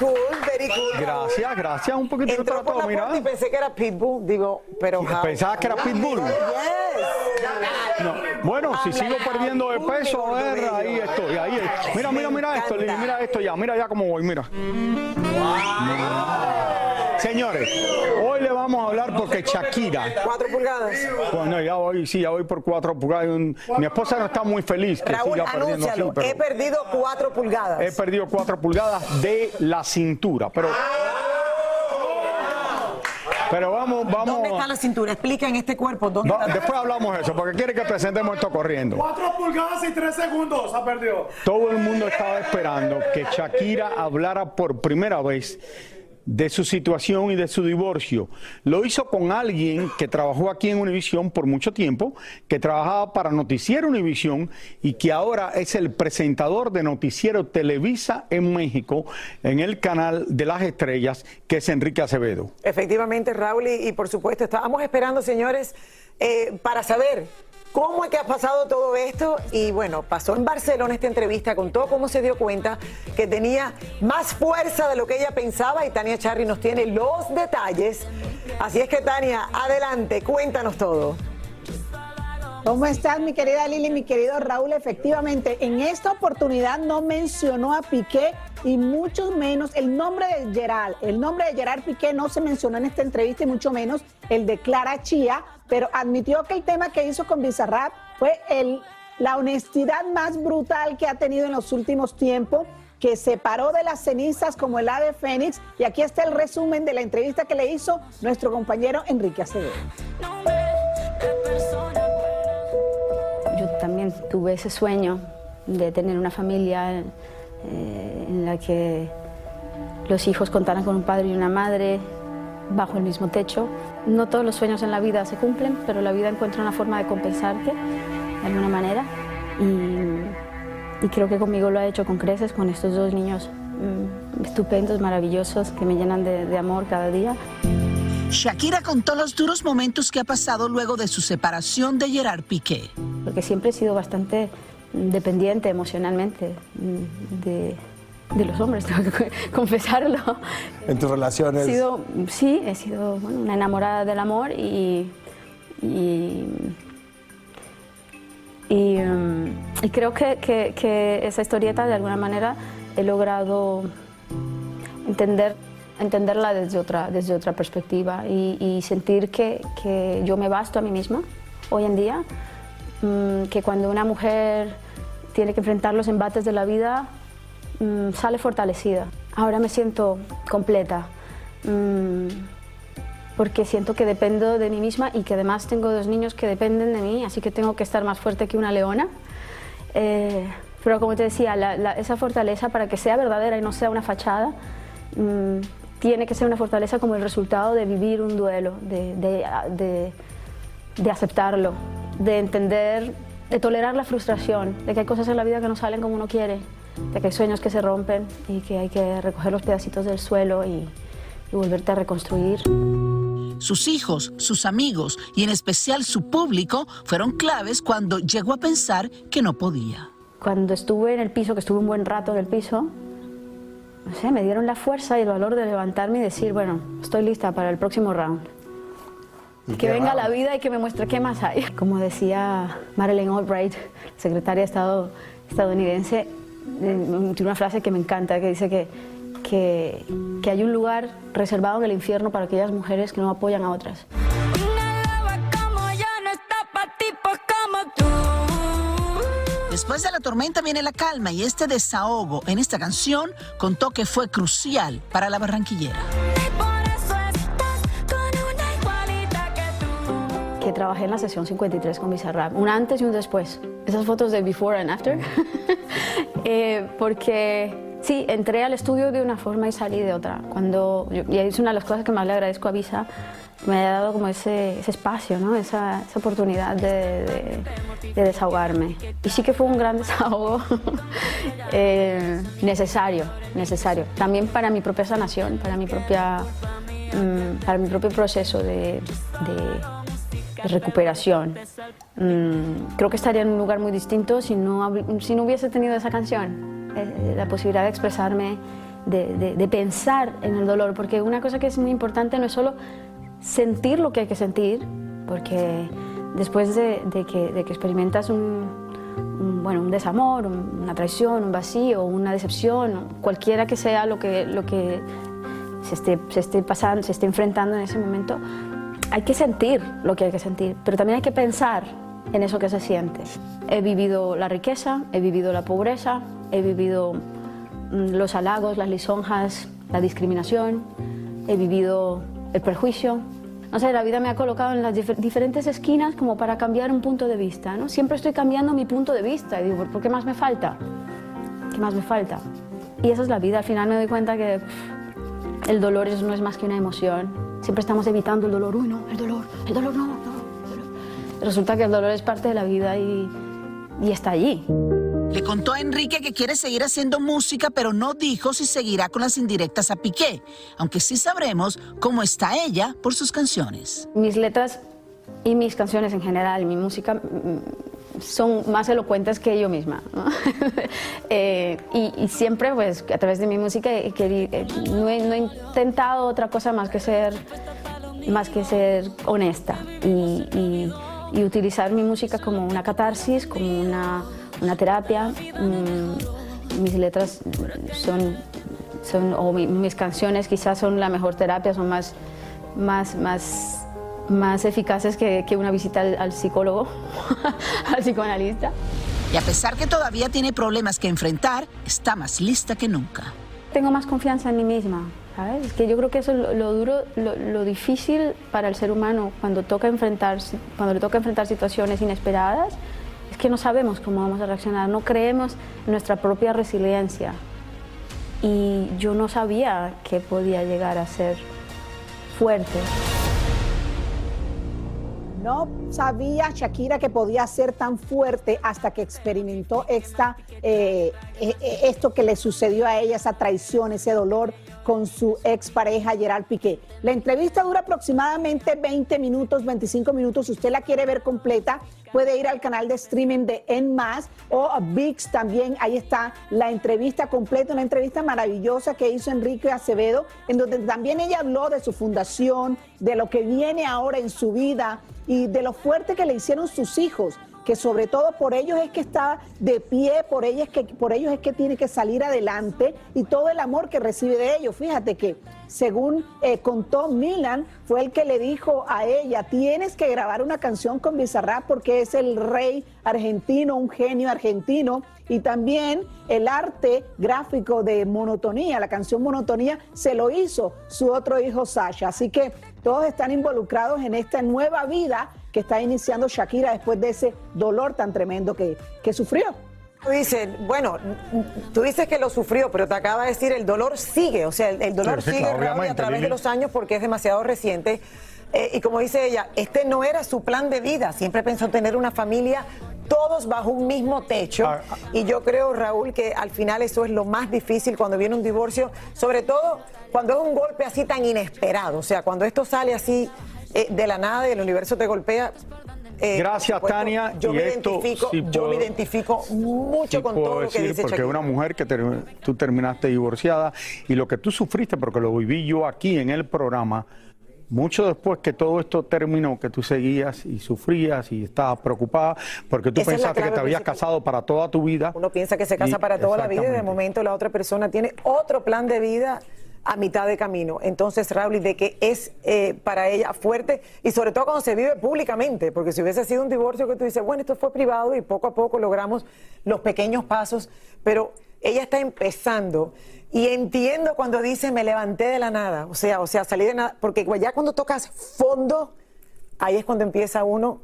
Cool, very cool. Gracias, gracias. Un poquito Entró para por todo, la mira. puerta y pensé que era Pitbull, digo, pero how? Pensabas que era Pitbull. Yes. No. Bueno, si sigo perdiendo de peso, a ver, Bello. ahí estoy, ahí estoy. Mira, mira, mira esto, Lili, mira esto ya, mira ya cómo voy, mira. Señores, hoy le vamos a hablar porque Shakira, Cuatro pulgadas. bueno, ya voy, sí, ya voy por cuatro pulgadas. Mi esposa no está muy feliz que Raúl, siga perdiendo así, pero He perdido cuatro pulgadas. he perdido cuatro pulgadas de la cintura, pero... Pero vamos, vamos... ¿Dónde está la cintura? Explica en este cuerpo dónde Va- está. después hablamos de eso, porque quiere que presentemos esto corriendo. 4 pulgadas y 3 segundos ha perdido. Todo el mundo estaba esperando que Shakira hablara por primera vez de su situación y de su divorcio. Lo hizo con alguien que trabajó aquí en Univisión por mucho tiempo, que trabajaba para Noticiero Univisión y que ahora es el presentador de Noticiero Televisa en México en el canal de las estrellas, que es Enrique Acevedo. Efectivamente, Raúl, y, por supuesto, estábamos esperando, señores, eh, para saber cómo es que ha pasado todo esto. Y bueno, pasó en Barcelona esta entrevista, contó cómo se dio cuenta que tenía más fuerza de lo que ella pensaba. Y Tania Charri nos tiene los detalles. Así es que, Tania, adelante, cuéntanos todo. ¿Cómo estás, mi querida Lili, mi querido Raúl? Efectivamente, en esta oportunidad no mencionó a Piqué y mucho menos el nombre de Gerard. El nombre de Gerard Piqué no se mencionó en esta entrevista y mucho menos el de Clara Chía, pero admitió que el tema que hizo con Bizarrap fue el, la honestidad más brutal que ha tenido en los últimos tiempos que se paró de las cenizas como el ave fénix y aquí está el resumen de la entrevista que le hizo nuestro compañero Enrique Acevedo. Yo también tuve ese sueño de tener una familia eh, en la que los hijos contaran con un padre y una madre bajo el mismo techo. No todos los sueños en la vida se cumplen, pero la vida encuentra una forma de compensarte de alguna manera. Y, y creo que conmigo lo ha hecho con creces, con estos dos niños mm, estupendos, maravillosos, que me llenan de- de amor cada día. Shakira contó los duros momentos que ha pasado luego de su separación de Gerard Piqué. porque siempre he sido bastante mm, dependiente emocionalmente mm, de, de los hombres, tengo que confesarlo. En tus He relaciones. sido, sí, he sido bueno, una enamorada del amor y, y, y, mm, y creo que, que- que esa historieta de alguna manera he logrado entender, entenderla desde otra, desde otra perspectiva y, y sentir que, que yo me basto a mí misma hoy en día, mm, que cuando una mujer tiene que enfrentar los embates de la vida, mm, sale fortalecida. Ahora me siento completa, mm, porque siento que dependo de mí misma y que además tengo dos niños que dependen de mí, así que tengo que estar más fuerte que una leona. Eh, pero como te decía, esa fortaleza para que sea verdadera y no sea una fachada, mm, tiene que ser una fortaleza como el resultado de vivir un duelo, de- de aceptarlo, de entender, de tolerar la frustración, de que hay cosas en la vida que no salen como uno quiere, de que hay sueños que se rompen y que hay que recoger los pedacitos del suelo y, y volverte a reconstruir. Sus hijos, sus amigos y en especial su público fueron claves cuando llegó a pensar que no podía. Cuando estuve en el piso, que estuve un buen rato en el piso, no sé, me dieron la fuerza y el valor de levantarme y decir, bueno, estoy lista para el próximo round. Que venga la vida y que me muestre qué más hay. Como decía Madeleine Albright, secretaria de Estado estadounidense, tiene una frase que me encanta, que dice que, que, que hay un lugar reservado en el infierno para aquellas mujeres que no apoyan a otras. Después de la tormenta viene la calma y este desahogo en esta canción contó que fue crucial para la barranquillera. Trabajé en la sesión 53 con Bizarrap, un antes y un después. Esas fotos de before and after, Eh, porque Sí, entré al estudio de una forma y salí de otra. Cuando, y es una de las cosas que más le agradezco a Visa, me haya dado como ese, ese espacio, ¿no? esa, esa oportunidad de, de, de, desahogarme. Y sí que fue un gran desahogo eh, necesario, necesario. También para mi propia sanación, para mi, propia, mm, para mi propio proceso de, de recuperación. Mm, creo que estaría en un lugar muy distinto si no, si no hubiese tenido esa canción eh, la posibilidad de expresarme, de, de, pensar en el dolor, porque una cosa que es muy importante no es solo sentir lo que hay que sentir, porque después de, de que, que, experimentas un, un, bueno, un desamor, una traición, un vacío, una decepción, cualquiera que sea lo que, lo que se, esté, se esté pasando, se esté enfrentando en ese momento, hay que sentir lo que hay que sentir, pero también hay que pensar en eso que se siente. He vivido la riqueza, he vivido la pobreza, he vivido mm, los halagos, las lisonjas, la discriminación, he vivido el perjuicio. No sé, la vida me ha colocado en las diferentes esquinas como para cambiar un punto de vista, ¿no? Siempre estoy cambiando mi punto de vista y digo, ¿por qué más me falta? ¿Qué más me falta? Y esa es la vida, al final me doy cuenta que el dolor no es más que una emoción. Siempre estamos evitando el dolor, uy no, el dolor, el dolor no, no. Resulta que el dolor es parte de la vida y, y está allí. Le contó a Enrique que quiere seguir haciendo música, pero no dijo si seguirá con las indirectas a Piqué, aunque sí sabremos cómo está ella por sus canciones. Mis letras y mis canciones en general, mi música son más elocuentes que yo misma. eh, y, siempre, pues, a través de mi música, he, he, no, he, intentado otra cosa más que ser, más que ser honesta y, utilizar mi música como una catarsis, como una una terapia. Mm, mis letras son, son o mi, mis canciones quizás son la mejor terapia, son más, más, más, más eficaces que, que una visita al, al psicólogo, al psicoanalista. Y a pesar que todavía tiene problemas que enfrentar, está más lista que nunca. Tengo más confianza en mí misma, ¿sabes? Es que yo creo que eso es lo, lo duro, lo, lo, difícil para el ser humano cuando, toca enfrentar, cuando le toca enfrentar situaciones inesperadas es que no sabemos cómo vamos a reaccionar, no creemos en nuestra propia resiliencia. Y yo no sabía que podía llegar a ser fuerte. No sabía Shakira que podía ser tan fuerte hasta que experimentó esta, eh, eh, esto que le sucedió a ella, esa traición, ese dolor con su expareja Gerard Piqué. La entrevista dura aproximadamente 20 minutos, 25 minutos. Si usted la quiere ver completa, puede ir al canal de streaming de En Más o a VIX también. Ahí está la entrevista completa, una entrevista maravillosa que hizo Enrique Acevedo, en donde también ella habló de su fundación, de lo que viene ahora en su vida y de lo fuerte que le hicieron sus hijos que sobre todo por ellos es que está de pie, por ellos es que, por ellos es que tiene que salir adelante y todo el amor que recibe de ellos. Fíjate que según eh, contó Milan, fue el que le dijo a ella, tienes que grabar una canción con Bizarrap porque es el rey argentino, un genio argentino. Y también el arte gráfico de Monotonía, la canción Monotonía, se lo hizo su otro hijo Sasha. Así que todos están involucrados en esta nueva vida que está iniciando Shakira después de ese dolor tan tremendo que, que sufrió. Tú dices, bueno, tú dices que lo sufrió, pero te acaba de decir el dolor sigue, o sea, el, el dolor sí, sí, sigue claro, a través de los años porque es demasiado reciente. Eh, y como dice ella, este no era su plan de vida, siempre pensó tener una familia todos bajo un mismo techo. Ah, ah. Y yo creo, Raúl, que al final eso es lo más difícil cuando viene un divorcio, sobre todo cuando es un golpe así tan inesperado, o sea, cuando esto sale así eh, de la nada y el universo te golpea. Eh, Gracias, supuesto, Tania. Yo, me, esto, identifico, sí yo me identifico mucho sí con todo lo que dice Porque Shakira. una mujer que tú terminaste divorciada y lo que tú sufriste, porque lo viví yo aquí en el programa, mucho después que todo esto terminó, que tú seguías y sufrías y estabas preocupada porque tú Esa pensaste que te habías casado para toda tu vida. Uno piensa que se casa Y- para toda la vida y de momento la otra persona tiene otro plan de vida a mitad de camino. Entonces, Raúl, de que es eh, para ella fuerte y sobre todo cuando se vive públicamente, porque si hubiese sido un divorcio que tú dices, bueno, esto fue privado y poco a poco logramos los pequeños pasos, pero ella está empezando y entiendo cuando dice me levanté de la nada, o sea, o sea, salí de nada, porque ya cuando tocas fondo, ahí es cuando empieza uno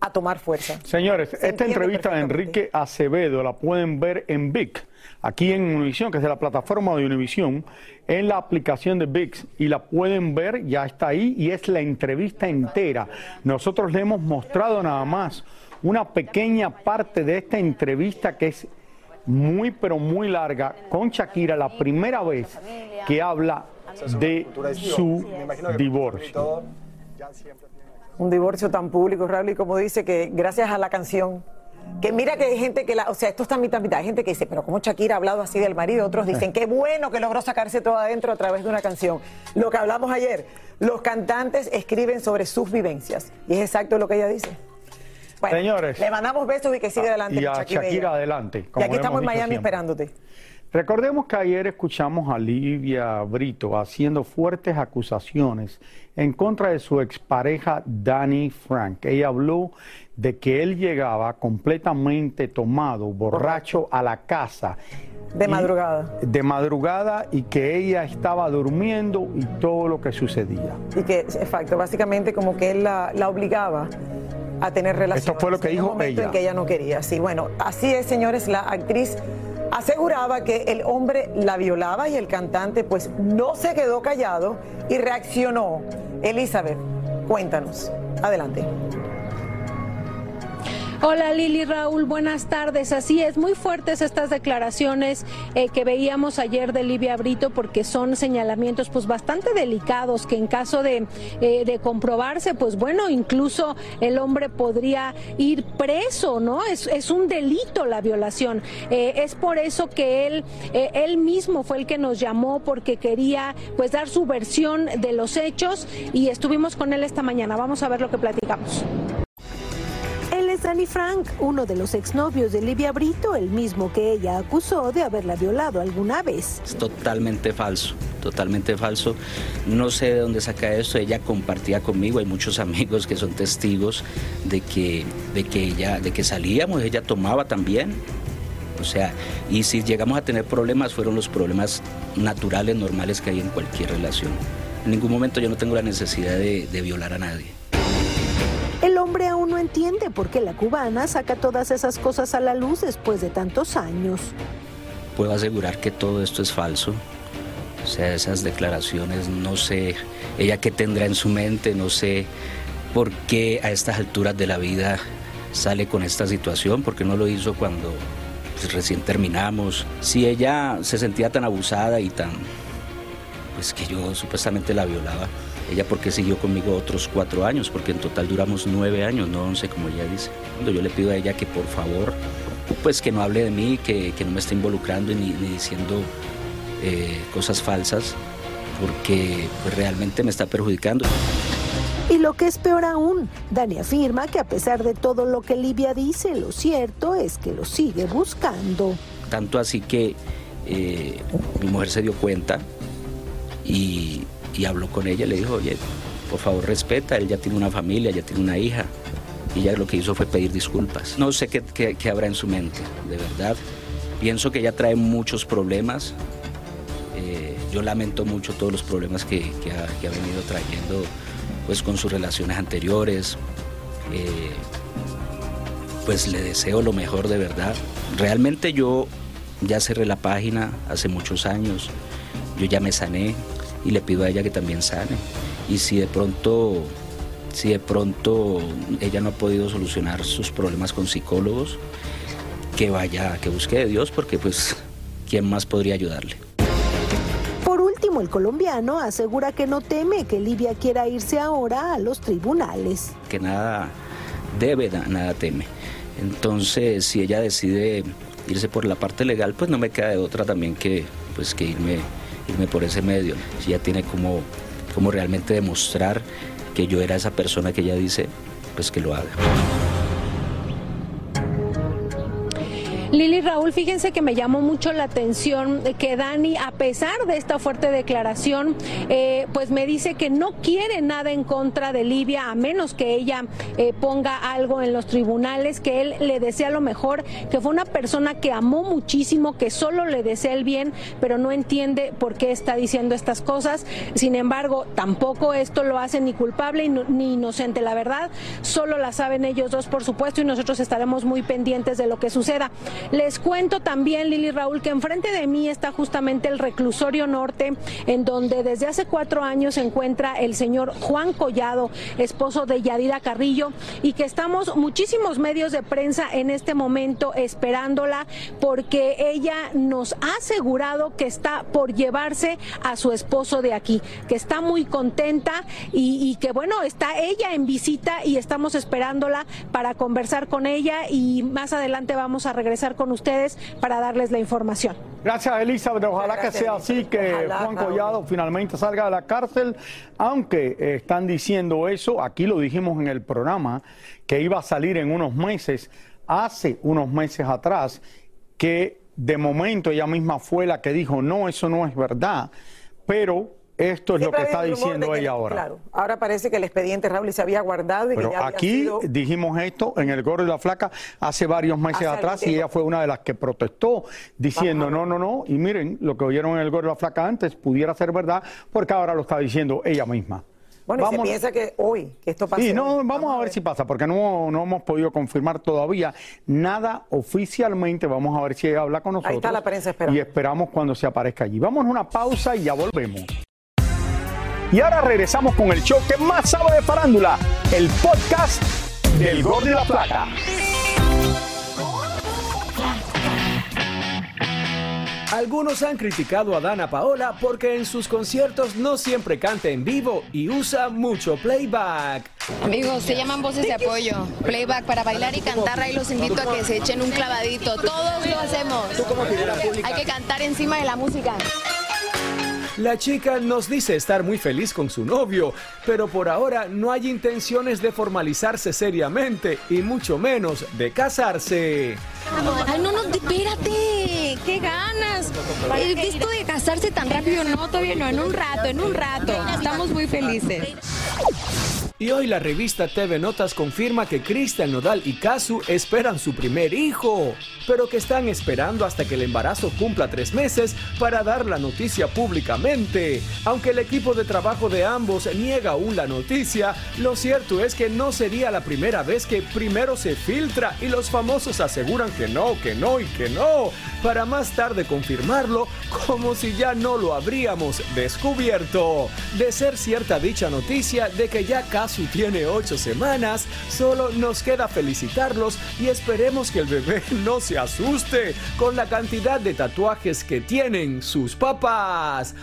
a tomar fuerza. Señores, Se esta entrevista de. Enrique Acevedo la pueden ver en VIC, aquí en Univisión, que es de la plataforma de Univisión, en la aplicación de VIX, y la pueden ver, ya está ahí, y es la entrevista entera. Nosotros le hemos mostrado nada más una pequeña parte de esta entrevista que es muy, pero muy larga con Shakira, la primera vez que habla de su divorcio. Un divorcio tan público, Raúl, y como dice que gracias a la canción, que mira que hay gente que la, o sea, esto está mitad mitad, hay gente que dice, pero ¿cómo Shakira ha hablado así del marido? Otros dicen, qué bueno que logró sacarse todo adentro a través de una canción. Lo que hablamos ayer, los cantantes escriben sobre sus vivencias, y es exacto lo que ella dice. Bueno, Señores. le mandamos besos y que siga adelante. Y a Shakira adelante. Y como aquí estamos en Miami siempre. esperándote. Recordemos que ayer escuchamos a Livia Brito haciendo fuertes acusaciones en contra de su expareja Danny Frank. Ella habló de que él llegaba completamente tomado, borracho a la casa. De Y- madrugada. De madrugada y que ella estaba durmiendo y todo lo que sucedía. Y que, exacto, básicamente como que él la, la obligaba a tener relaciones. Esto fue lo que en dijo ella. En que ella no quería. Sí, bueno, así es, señores. La actriz aseguraba que el hombre la violaba y el cantante, pues, no se quedó callado y reaccionó. Elizabeth, cuéntanos. Adelante. Hola Lili Raúl, buenas tardes. Así es, muy fuertes estas declaraciones eh, que veíamos ayer de Livia Brito porque son señalamientos pues bastante delicados que en caso de, eh, de comprobarse, pues bueno, incluso el hombre podría ir preso, ¿no? Es, es un delito la violación. Eh, es por eso que él, eh, él mismo fue el que nos llamó porque quería pues dar su versión de los hechos y estuvimos con él esta mañana. Vamos a ver lo que platicamos. Danny Frank, uno de los exnovios de Livia Brito, el mismo que ella acusó de haberla violado alguna vez. Es totalmente falso, totalmente falso. No sé de dónde saca esto. Ella compartía conmigo, hay muchos amigos que son testigos de que, de que ella, de que salíamos, ella tomaba también. O sea, y si llegamos a tener problemas, fueron los problemas naturales, normales que hay en cualquier relación. En ningún momento yo no tengo la necesidad de violar a nadie. El hombre aún no entiende por qué la cubana saca todas esas cosas a la luz después de tantos años. Puedo asegurar que todo esto es falso. O sea, esas declaraciones, no sé ella qué tendrá en su mente, no sé por qué a estas alturas de la vida sale con esta situación, porque no lo hizo cuando pues, recién terminamos. Si ella se sentía tan abusada y tan, pues que yo supuestamente la violaba, ella por qué siguió conmigo otros cuatro años, porque en total duramos nueve años, no once como ella dice. Cuando yo le pido a ella que por favor, pues que no hable de mí, que, que no me esté involucrando ni, ni diciendo eh, cosas falsas, porque pues, realmente me está perjudicando. Y lo que es peor aún, Dani afirma que a pesar de todo lo que Livia dice, lo cierto es que lo sigue buscando. Tanto así que eh, mi mujer se dio cuenta y, y habló con ella, le dijo, oye, por favor respeta, él ya tiene una familia, ya tiene una hija. Y ella lo que hizo fue pedir disculpas. No sé qué, qué- habrá en su mente, de verdad. Pienso que ella trae muchos problemas. Eh, yo lamento mucho todos los problemas que, que ha venido trayendo pues, con sus relaciones anteriores. Eh, pues le deseo lo mejor de verdad. Realmente yo ya cerré la página hace muchos años, yo ya me sané y le pido a ella que también sane. Y si de pronto, si de pronto ella no ha podido solucionar sus problemas con psicólogos, que vaya, que busque de Dios, porque pues, ¿quién más podría ayudarle? Por último, el colombiano asegura que no teme que Livia quiera irse ahora a los tribunales. que nada debe, na- nada teme. Entonces, si ella decide irse por la parte legal, pues no me queda de otra también que, pues, que irme, irme por ese medio. Ella tiene como, como realmente demostrar que yo era esa persona que ella dice, pues que lo haga. Lili Raúl, fíjense que me llamó mucho la atención que Dani, a pesar de esta fuerte declaración, eh, pues me dice que no quiere nada en contra de Libia, a menos que ella eh, ponga algo en los tribunales, que él le desea lo mejor, que fue una persona que amó muchísimo, que solo le desea el bien, pero no entiende por qué está diciendo estas cosas. Sin embargo, tampoco esto lo hace ni culpable ni inocente. La verdad, solo la saben ellos dos, por supuesto, y nosotros estaremos muy pendientes de lo que suceda. Les cuento también, Lili Raúl, que enfrente de mí está justamente el reclusorio norte, en donde desde hace cuatro años se encuentra el señor Juan Collado, esposo de Yadira Carrillo, y que estamos muchísimos medios de prensa en este momento esperándola porque ella nos ha asegurado que está por llevarse a su esposo de aquí, que está muy contenta y, que bueno, está ella en visita y estamos esperándola para conversar con ella y más adelante vamos a regresar con ustedes para darles la información. Gracias, Elizabeth. Ojalá que sea así, que Juan Collado finalmente salga de la cárcel, aunque eh, están diciendo eso, aquí lo dijimos en el programa, que iba a salir en unos meses, hace unos meses atrás, que de momento ella misma fue la que dijo, no, eso no es verdad, pero esto es lo que está diciendo ella ahora. Claro, ahora parece que el expediente Raúl se había guardado y Pero que ya aquí dijimos esto en el Gordo y la Flaca hace varios meses Hace atrás y ella fue una de las que protestó diciendo no, no, no. Y miren, lo que oyeron en el Gordo y la Flaca antes pudiera ser verdad porque ahora lo está diciendo ella misma. Bueno, y se Vamos- piensa que hoy, que esto pasa. Sí, no, vamos a ver si pasa, porque no, no hemos podido confirmar todavía nada oficialmente. Vamos a ver si ella habla con nosotros. está la prensa esperando. Y esperamos cuando se aparezca allí. Vamos a una pausa y ya volvemos. Y ahora regresamos con el show que más sabe de farándula, el podcast del Gordo y la Plata. Algunos han criticado a Dana Paola porque en sus conciertos no siempre canta en vivo y usa mucho playback. Amigos, se llaman voces de apoyo. Playback para bailar y cantar, ahí los invito a que se echen un clavadito. Todos lo hacemos. Hay que cantar encima de la música. La chica nos dice estar muy feliz con su novio, pero por ahora no hay intenciones de formalizarse seriamente y mucho menos de casarse. Ay, no, no, espérate. ¡Qué ganas! Esto de casarse tan rápido, no, todavía no. En un rato, en un rato. Estamos muy felices. Y hoy la revista TV Notas confirma que Cristian Nodal y Kazu esperan su primer hijo, pero que están esperando hasta que el embarazo cumpla tres meses para dar la noticia públicamente. Aunque el equipo de trabajo de ambos niega aún la noticia, lo cierto es que no sería la primera vez que primero se filtra y los famosos aseguran que no, que no y que no, para más tarde confirmarlo como si ya no lo habríamos descubierto. De ser cierta dicha noticia de que ya Kazu tiene ocho semanas, solo nos queda felicitarlos y esperemos que el bebé no se asuste con la cantidad de tatuajes que tienen sus papás.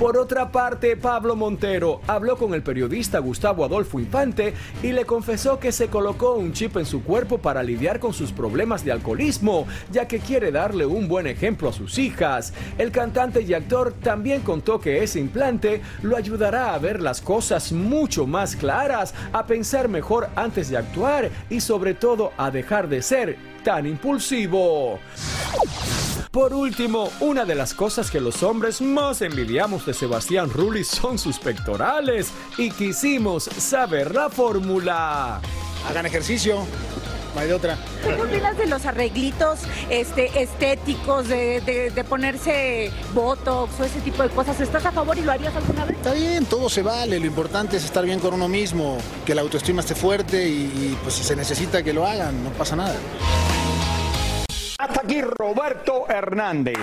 Por otra parte, Pablo Montero habló con el periodista Gustavo Adolfo Infante y le confesó que se colocó un chip en su cuerpo para lidiar con sus problemas de alcoholismo, ya que quiere darle un buen ejemplo a sus hijas. El cantante y actor también contó que ese implante lo ayudará a ver las cosas mucho más claras, a pensar mejor antes de actuar y sobre todo a dejar de ser tan impulsivo. Por último, una de las cosas que los hombres más envidiamos de Sebastián Rulli son sus pectorales y quisimos saber la fórmula. Hagan ejercicio, no hay de otra. ¿Qué opinas de los arreglitos este, estéticos, de, de- de ponerse botox o ese tipo de cosas? ¿Estás a favor y lo harías alguna vez? Está bien, todo se vale, lo importante es estar bien con uno mismo, que la autoestima esté fuerte y, y, pues si se necesita que lo hagan, no pasa nada. Hasta aquí Roberto Hernández.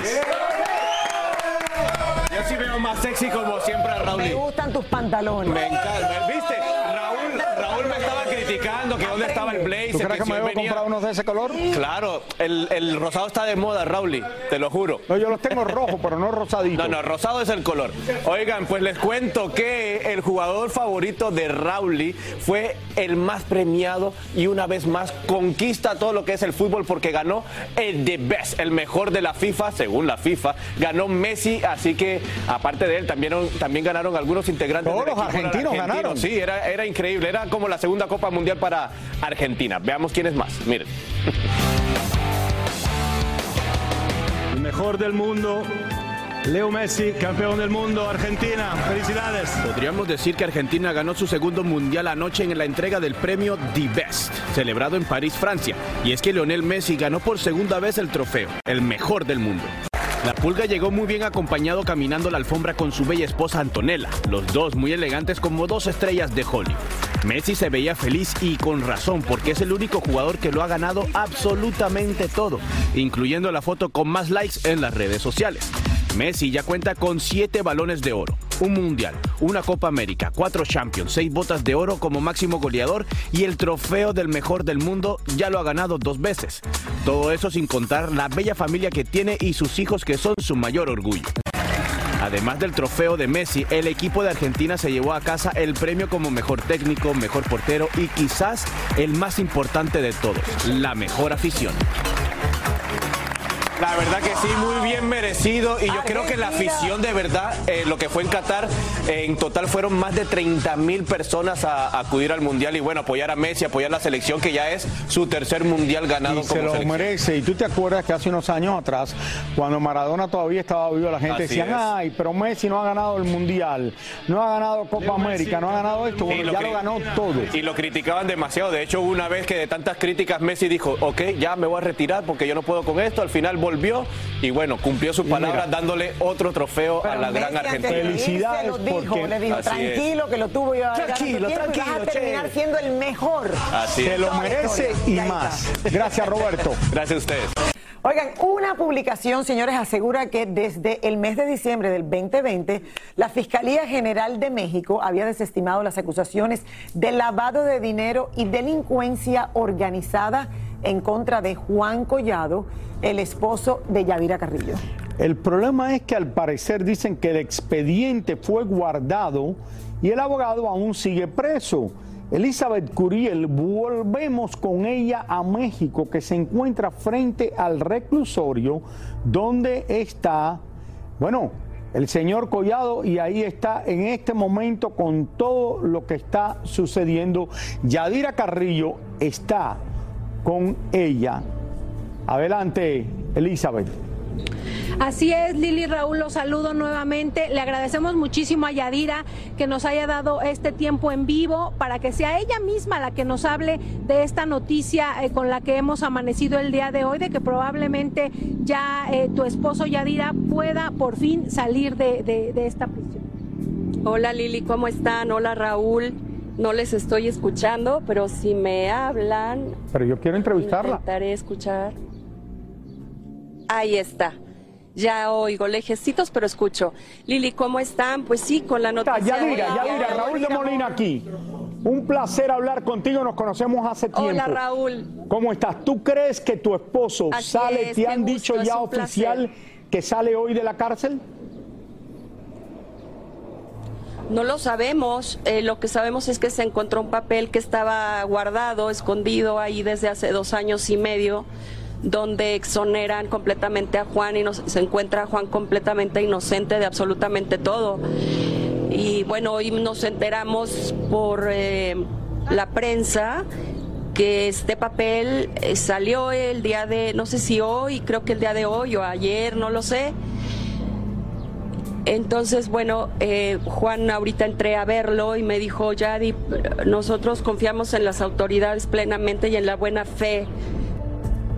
Yo sí veo más sexy como siempre a Raúl. Me gustan tus pantalones. Me encanta. Criticando que dónde estaba el blazer. ¿Tú crees que si me debo comprar unos de ese color? Claro, el, el rosado está de moda, Raúl, te lo juro. No, yo los tengo rojos, pero no rosadito. No, no, rosado es el color. Oigan, pues les cuento que el jugador favorito de Rauli fue el más premiado y una vez más conquista todo lo que es el fútbol porque ganó el The Best, el mejor de la FIFA, según la FIFA. Ganó Messi, así que aparte de él también, también ganaron algunos integrantes Todos del los argentinos ganaron. Sí, era, era increíble. Era como la segunda Copa Mundial para Argentina. Veamos quién es más. Miren. mejor del mundo. Leo Messi, campeón del mundo, Argentina, felicidades. Podríamos decir que Argentina ganó su segundo mundial anoche en la entrega del premio The Best, celebrado en París, Francia. Y es que Lionel Messi ganó por segunda vez el trofeo, el mejor del mundo. La pulga llegó muy bien acompañado caminando la alfombra con su bella esposa Antonella, los dos muy elegantes como dos estrellas de Hollywood. Messi se veía feliz y con razón porque es el único jugador que lo ha ganado absolutamente todo, incluyendo la foto con más likes en las redes sociales. Messi ya cuenta con siete balones de oro, un mundial, una Copa América, cuatro Champions, seis botas de oro como máximo goleador y el trofeo del mejor del mundo ya lo ha ganado dos veces. Todo eso sin contar la bella familia que tiene y sus hijos que son su mayor orgullo. Además del trofeo de Messi, el equipo de Argentina se llevó a casa el premio como mejor técnico, mejor portero y quizás el más importante de todos, la mejor afición. La verdad que sí, muy bien merecido. Y yo creo que la afición de verdad, eh, lo que fue en Qatar, eh, en total fueron más de 30 mil personas a, a acudir al Mundial y bueno, apoyar a Messi, apoyar la selección que ya es su tercer Mundial ganado Y como se lo selección. merece. Y tú te acuerdas que hace unos años atrás, cuando Maradona todavía estaba vivo, la gente Así decía, es. ay, pero Messi no ha ganado el Mundial, no ha ganado Copa América, no ha ganado esto. Bueno, lo ya lo ganó todo. Y lo criticaban demasiado. De hecho, una vez que de tantas críticas Messi dijo, ok, ya me voy a retirar porque yo no puedo con esto. Al final volvió y bueno, cumplió sus palabras dándole otro trofeo a la gran Argentina. lo dijo, le dijo, es. tranquilo que lo tuvo yo Tranquilo, y vas tranquilo, a terminar che. siendo el mejor. Así Se es. lo merece y más. Gracias, Roberto. Gracias a ustedes. Oigan, una publicación, señores, asegura que desde el mes de diciembre del 2020, la Fiscalía General de México había desestimado las acusaciones de lavado de dinero y delincuencia organizada en contra de Juan Collado, el esposo de Yavira Carrillo. El problema es que al parecer dicen que el expediente fue guardado y el abogado aún sigue preso. Elizabeth Curiel, volvemos con ella a México, que se encuentra frente al reclusorio donde está, bueno, el señor Collado y ahí está en este momento con todo lo que está sucediendo. Yadira Carrillo está con ella. Adelante, Elizabeth. Así es, Lili Raúl, los saludo nuevamente. Le agradecemos muchísimo a Yadira que nos haya dado este tiempo en vivo para que sea ella misma la que nos hable de esta noticia eh, con la que hemos amanecido el día de hoy, de que probablemente ya eh, tu esposo Yadira pueda por fin salir de, de- de esta prisión. Hola Lili, ¿cómo están? Hola Raúl. No les estoy escuchando, pero si me hablan, Pero yo quiero entrevistarla. intentaré escuchar. Ahí está. Ya oigo lejecitos, pero escucho. Lili, ¿cómo están? Pues sí, con la noticia. Yadira, Hola, Yadira, hola, Raúl de Molina aquí. Un placer hablar contigo, nos conocemos hace tiempo. Hola Raúl. ¿Cómo estás? ¿Tú crees que tu esposo Así sale, es, te han gusto, dicho ya oficial que sale hoy de la cárcel? No lo sabemos. Eh, lo que sabemos es que se encontró un papel que estaba guardado, escondido ahí desde hace dos años y medio, donde exoneran completamente a Juan y nos- se encuentra a Juan completamente inocente de absolutamente todo. Y bueno, hoy nos enteramos por eh, la prensa que este papel eh, salió el día de, no sé si hoy, creo que el día de hoy o ayer, no lo sé. Entonces, bueno, eh, Juan ahorita entré a verlo y me dijo, Yadi, nosotros confiamos en las autoridades plenamente y en la buena fe.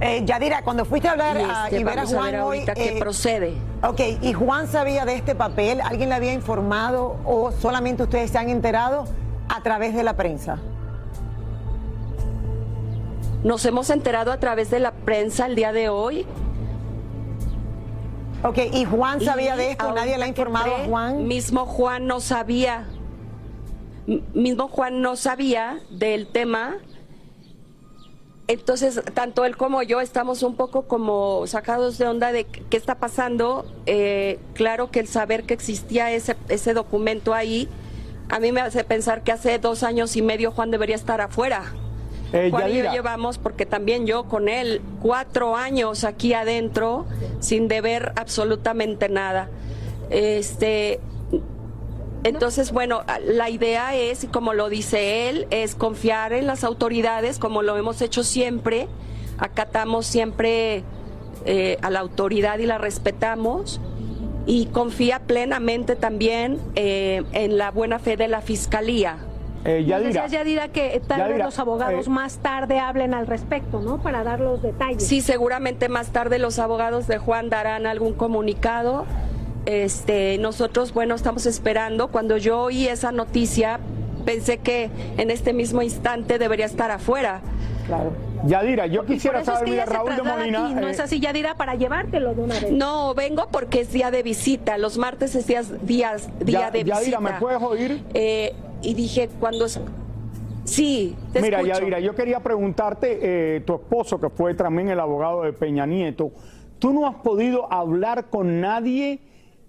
Eh, Yadira, cuando fuiste a hablar Y, a, este, y ver a a Juan ver hoy, ahorita qué eh, procede. Ok, ¿y Juan sabía de este papel? ¿Alguien le había informado o solamente ustedes se han enterado a través de la prensa? Nos hemos enterado a través de la prensa el día de hoy. Ok, ¿y Juan sabía Y de esto? ¿Nadie le ha informado a Juan? Mismo Juan no sabía. M- Mismo Juan no sabía del tema. Entonces, tanto él como yo estamos un poco como sacados de onda de qué está pasando. Eh, claro que el saber que existía ese, ese documento ahí, a mí me hace pensar que hace dos años y medio Juan debería estar afuera. Eh, Juan y yo llevamos, porque también yo con él, cuatro años aquí adentro sin deber absolutamente nada. Este, entonces, bueno, la idea es, y como lo dice él, es confiar en las autoridades, como lo hemos hecho siempre. Acatamos siempre eh, a la autoridad y la respetamos y confía plenamente también eh, en la buena fe de la fiscalía. Eh, Yadira, decías, Yadira, que tal vez Yadira, los abogados eh, más tarde hablen al respecto, ¿no? Para dar los detalles. Sí, seguramente más tarde los abogados de Juan darán algún comunicado. Este, nosotros, bueno, estamos esperando. Cuando yo oí esa noticia, pensé que en este mismo instante debería estar afuera. Claro. Yadira, yo quisiera eso es saber, que mira, Raúl de Molina. aquí, no eh, es así, Yadira, para llevártelo de una vez. No, vengo porque es día de visita. Los martes es días, días, día Ya- de visita. Yadira, ¿me puedes oír? Eh, y dije, cuando. Sí, te Mira, escucho. Yadira, yo quería preguntarte, eh, tu esposo, que fue también el abogado de Peña Nieto, ¿tú no has podido hablar con nadie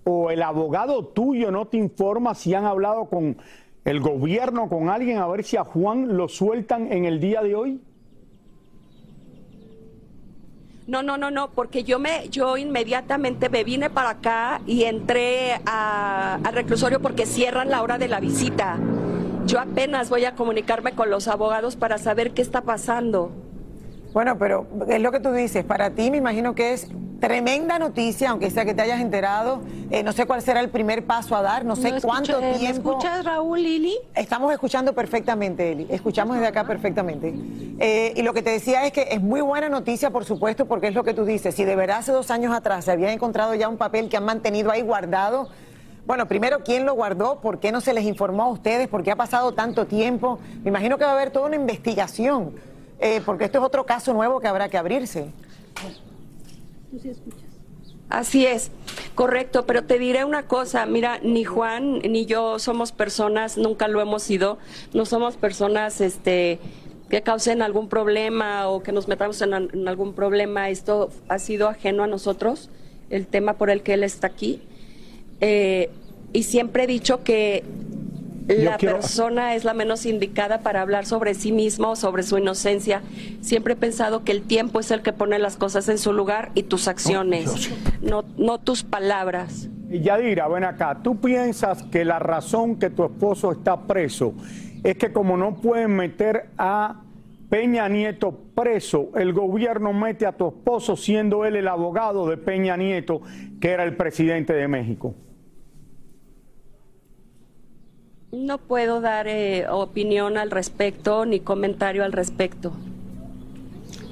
o el abogado tuyo no te informa si han hablado con el gobierno, con alguien, a ver si a Juan lo sueltan en el día de hoy? No, no, no, no, porque yo me, yo inmediatamente me vine para acá y entré al reclusorio porque cierran la hora de la visita. Yo apenas voy a comunicarme con los abogados para saber qué está pasando. Bueno, pero es lo que tú dices. Para ti me imagino que es tremenda noticia, aunque sea que te hayas enterado. Eh, no sé cuál será el primer paso a dar, no sé ¿No escucha- cuánto eh, ¿me tiempo. escuchas, Raúl, Lili? Estamos escuchando perfectamente, Eli. Escuchamos desde acá perfectamente. Eh, y lo que te decía es que es muy buena noticia, por supuesto, porque es lo que tú dices. Si de verdad hace dos años atrás se había encontrado ya un papel que han mantenido ahí guardado, bueno, primero, ¿quién lo guardó? ¿Por qué no se les informó a ustedes? ¿Por qué ha pasado tanto tiempo? Me imagino que va a haber toda una investigación, eh, porque esto es otro caso nuevo que habrá que abrirse. Así es, correcto, pero te diré una cosa, mira, ni Juan ni yo somos personas, nunca lo hemos sido, no somos personas este que causen algún problema o que nos metamos en, en algún problema, esto ha sido ajeno a nosotros, el tema por el que él está aquí. Eh, y siempre he dicho que la quiero- persona es la menos indicada para hablar sobre sí mismo, sobre su inocencia. Siempre he pensado que el tiempo es el que pone las cosas en su lugar y tus acciones, no, no tus palabras. Y Yadira, ven acá, ¿tú piensas que la razón que tu esposo está preso es que como no pueden meter a Peña Nieto preso, el gobierno mete a tu esposo siendo él el abogado de Peña Nieto, que era el presidente de México? No puedo dar eh, opinión al respecto ni comentario al respecto.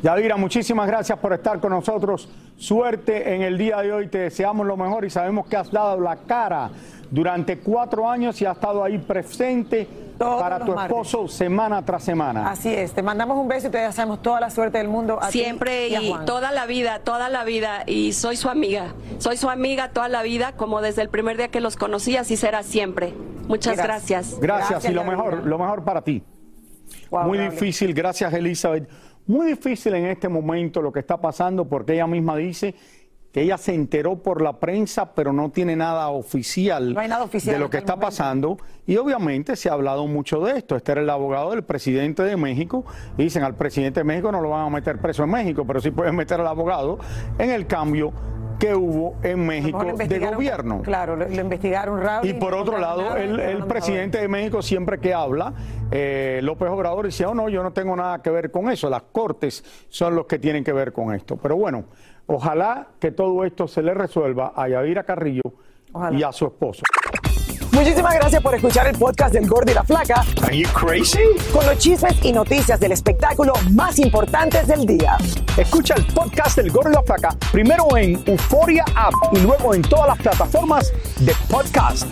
Yadira, muchísimas gracias por estar con nosotros. Suerte en el día de hoy, te deseamos lo mejor y sabemos que has dado la cara durante cuatro años y has estado ahí presente Todos para tu martes. esposo semana tras semana. Así es, te mandamos un beso y te deseamos toda la suerte del mundo. A ti Siempre y a y Juan. toda la vida, toda la vida. Y soy su amiga. Soy su amiga toda la vida, como desde el primer día que los conocí, así será siempre. Muchas gracias. Gracias, y lo mejor, lo mejor para ti. Wow, Muy difícil, gracias Elizabeth. Muy difícil en este momento lo que está pasando porque ella misma dice que ella se enteró por la prensa, pero no tiene nada oficial, No hay nada oficial de lo que el está momento. pasando. Y obviamente se ha hablado mucho de esto. Este era el abogado del presidente de México. Y dicen al presidente de México no lo van a meter preso en México, pero sí pueden meter al abogado en el cambio que hubo en México de gobierno. Claro, lo, lo investigaron Raúl. Y por no otro lado, nada, el, presidente de México siempre que habla, eh, López Obrador dice, oh no, yo no tengo nada que ver con eso, las cortes son los que tienen que ver con esto. Pero bueno, ojalá que todo esto se le resuelva a Yadira Carrillo Ojalá. y a su esposo. Muchísimas gracias por escuchar el podcast del Gordo y la Flaca. Are you crazy? Con los chismes y noticias del espectáculo más importantes del día. Escucha el podcast del Gordo y la Flaca primero en Euforia App y luego en todas las plataformas de podcast.